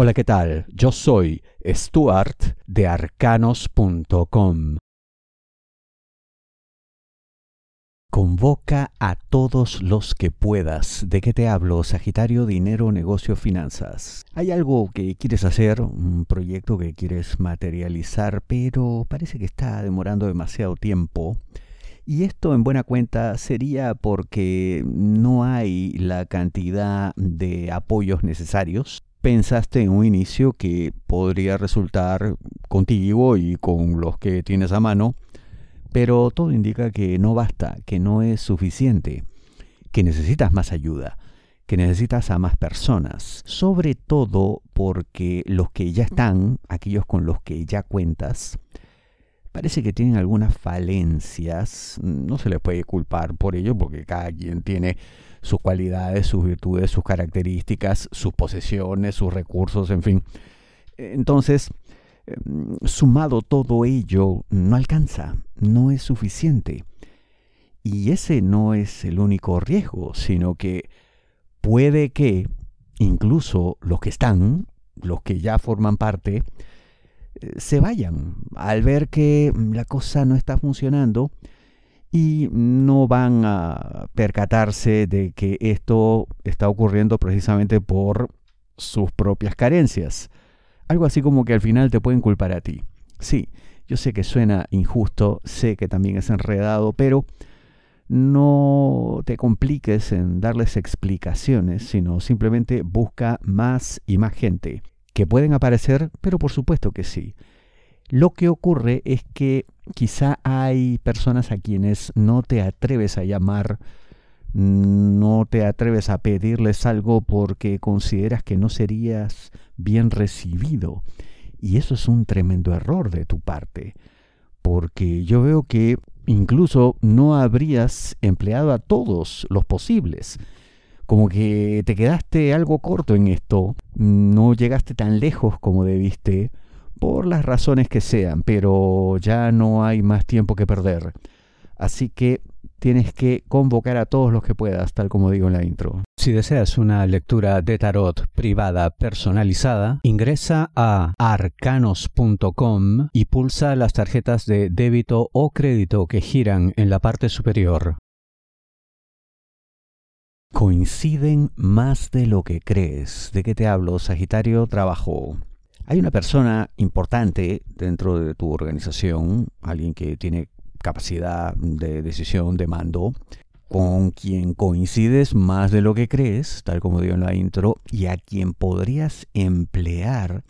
Hola, ¿qué tal? Yo soy Stuart de arcanos.com. Convoca a todos los que puedas. ¿De qué te hablo? Sagitario, dinero, negocio, finanzas. Hay algo que quieres hacer, un proyecto que quieres materializar, pero parece que está demorando demasiado tiempo. Y esto en buena cuenta sería porque no hay la cantidad de apoyos necesarios pensaste en un inicio que podría resultar contigo y con los que tienes a mano, pero todo indica que no basta, que no es suficiente, que necesitas más ayuda, que necesitas a más personas, sobre todo porque los que ya están, aquellos con los que ya cuentas, parece que tienen algunas falencias, no se les puede culpar por ello porque cada quien tiene sus cualidades, sus virtudes, sus características, sus posesiones, sus recursos, en fin. Entonces, em, sumado todo ello, no alcanza, no es suficiente. Y ese no es el único riesgo, sino que puede que incluso los que están, los que ya forman parte, se vayan al ver que la cosa no está funcionando y no van a percatarse de que esto está ocurriendo precisamente por sus propias carencias. Algo así como que al final te pueden culpar a ti. Sí, yo sé que suena injusto, sé que también es enredado, pero no te compliques en darles explicaciones, sino simplemente busca más y más gente. Que pueden aparecer, pero por supuesto que sí. Lo que ocurre es que quizá hay personas a quienes no te atreves a llamar, no te atreves a pedirles algo porque consideras que no serías bien recibido. Y eso es un tremendo error de tu parte, porque yo veo que incluso no habrías empleado a todos los posibles. Como que te quedaste algo corto en esto, no llegaste tan lejos como debiste, por las razones que sean, pero ya no hay más tiempo que perder. Así que tienes que convocar a todos los que puedas, tal como digo en la intro. Si deseas una lectura de tarot privada personalizada, ingresa a arcanos.com y pulsa las tarjetas de débito o crédito que giran en la parte superior. Coinciden más de lo que crees. ¿De qué te hablo, Sagitario? Trabajo. Hay una persona importante dentro de tu organización, alguien que tiene capacidad de decisión, de mando, con quien coincides más de lo que crees, tal como digo en la intro, y a quien podrías emplear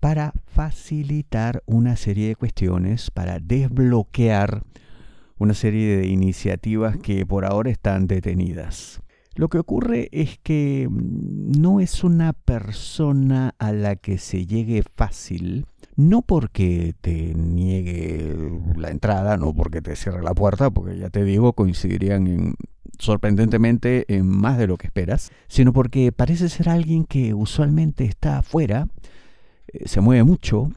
para facilitar una serie de cuestiones, para desbloquear una serie de iniciativas que por ahora están detenidas. Lo que ocurre es que mm, no es una persona a la que se llegue fácil, no porque te niegue la entrada, no porque te cierre la puerta, porque ya te digo, coincidirían en, sorprendentemente en más de lo que esperas, sino porque parece ser alguien que usualmente está afuera, eh, se mueve mucho,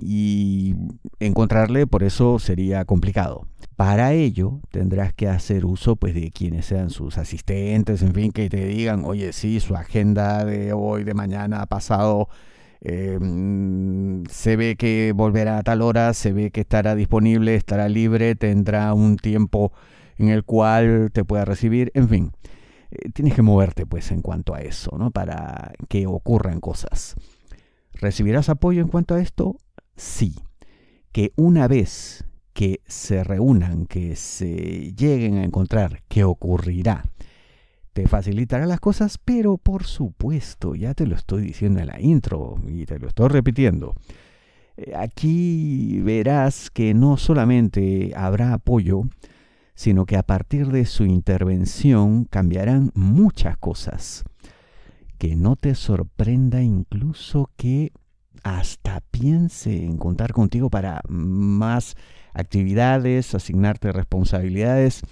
y encontrarle por eso sería complicado. Para ello tendrás que hacer uso pues de quienes sean sus asistentes, en fin, que te digan, oye, sí, su agenda de hoy, de mañana, pasado, em, se ve que volverá a tal hora, se ve que estará disponible, estará libre, tendrá un tiempo en el cual te pueda recibir, en fin. Eh, tienes que moverte pues en cuanto a eso, ¿no? Para que ocurran cosas. ¿Recibirás apoyo en cuanto a esto? Sí. Que una vez que se reúnan, que se lleguen a encontrar, que ocurrirá. Te facilitará las cosas, pero por supuesto, ya te lo estoy diciendo en la intro y te lo estoy repitiendo. Eh, aquí verás que no solamente habrá apoyo, sino que a partir de su intervención cambiarán muchas cosas. Que no te sorprenda incluso que hasta piense en contar contigo para más actividades, asignarte responsabilidades.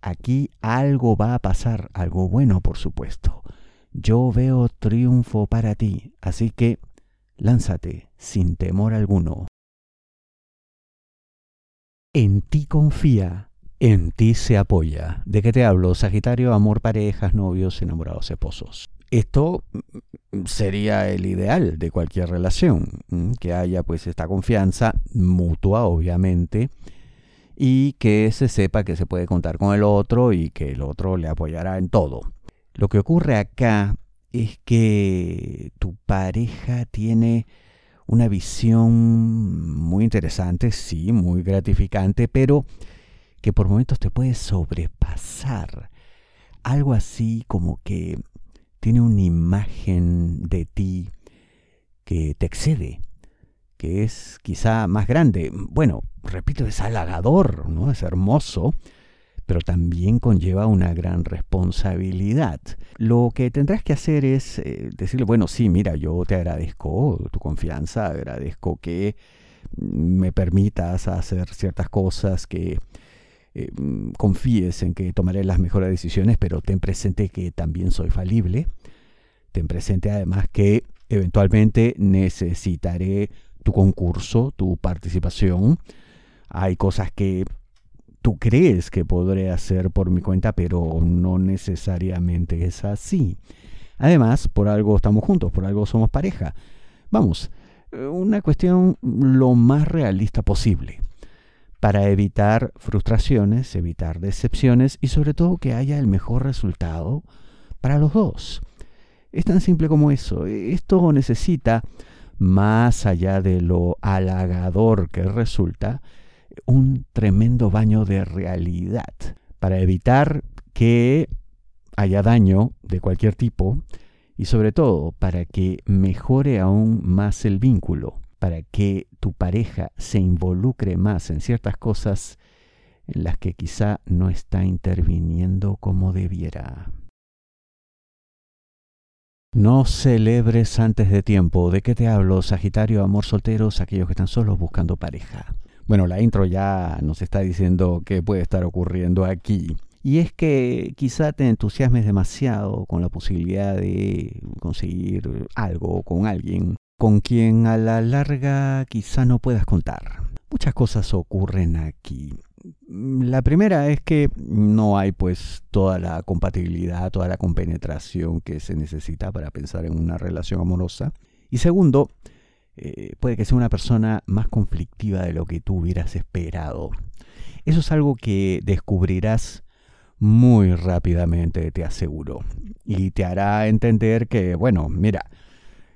Aquí algo va a pasar, algo bueno por supuesto. Yo veo triunfo para ti, así que lánzate sin temor alguno. En ti confía, en ti se apoya. ¿De qué te hablo? Sagitario, amor, parejas, novios, enamorados, esposos. Esto mm, sería el ideal de cualquier relación, que haya pues esta confianza mutua, obviamente, y que se sepa que se puede contar con el otro y que el otro le apoyará en todo. Lo que ocurre acá es que tu pareja tiene una visión muy interesante, sí, muy gratificante, pero que por momentos te puede sobrepasar. Algo así como que tiene una imagen de ti que te excede, que es quizá más grande. Bueno, repito, es halagador, ¿no? Es hermoso, pero también conlleva una gran responsabilidad. Lo que tendrás que hacer es eh, decirle, bueno, sí, mira, yo te agradezco tu confianza, agradezco que me permitas hacer ciertas cosas, que eh, confíes en que tomaré las mejores decisiones, pero ten presente que también soy falible. Ten presente además que eventualmente necesitaré tu concurso, tu participación. Hay cosas que tú crees que podré hacer por mi cuenta, pero no necesariamente es así. Además, por algo estamos juntos, por algo somos pareja. Vamos, eh, una cuestión lo más realista posible para evitar frustraciones, evitar decepciones y sobre todo que haya el mejor resultado para los dos. Es tan simple como eso. Esto necesita, más allá de lo halagador que resulta, un tremendo baño de realidad para evitar que haya daño de cualquier tipo y sobre todo para que mejore aún más el vínculo, para que tu pareja se involucre más en ciertas cosas en las que quizá no está interviniendo como debiera. No celebres antes de tiempo. ¿De qué te hablo, Sagitario, amor solteros, aquellos que están solos buscando pareja? Bueno, la intro ya nos está diciendo qué puede estar ocurriendo aquí. Y es que quizá te entusiasmes demasiado con la posibilidad de conseguir algo con alguien con quien a la larga quizá no puedas contar. Muchas cosas ocurren aquí. La primera es que no hay pues toda la compatibilidad, toda la compenetración que se necesita para pensar en una relación amorosa. Y segundo, eh, puede que sea una persona más conflictiva de lo que tú hubieras esperado. Eso es algo que descubrirás muy rápidamente, te aseguro. Y te hará entender que, bueno, mira,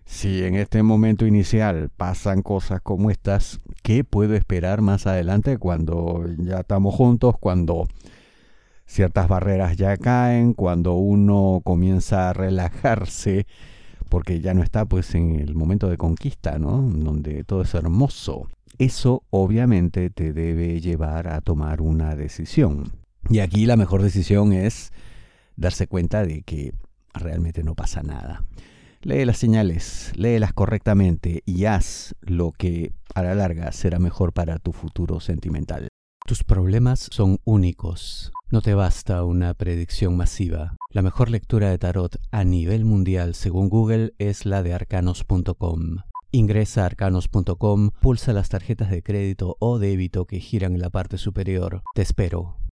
si en este momento inicial pasan cosas como estas, ¿qué puedo esperar más adelante cuando ya estamos juntos, cuando ciertas barreras ya caen, cuando uno comienza a relajarse porque ya no está pues en el momento de conquista, ¿no? Donde todo es hermoso. Eso obviamente te debe llevar a tomar una decisión. Y aquí la mejor decisión es darse cuenta de que realmente no pasa nada. Lee las señales, léelas correctamente y haz lo que a la larga será mejor para tu futuro sentimental. Tus problemas son únicos. No te basta una predicción masiva. La mejor lectura de tarot a nivel mundial según Google es la de arcanos.com. Ingresa a arcanos.com, pulsa las tarjetas de crédito o débito que giran en la parte superior. Te espero.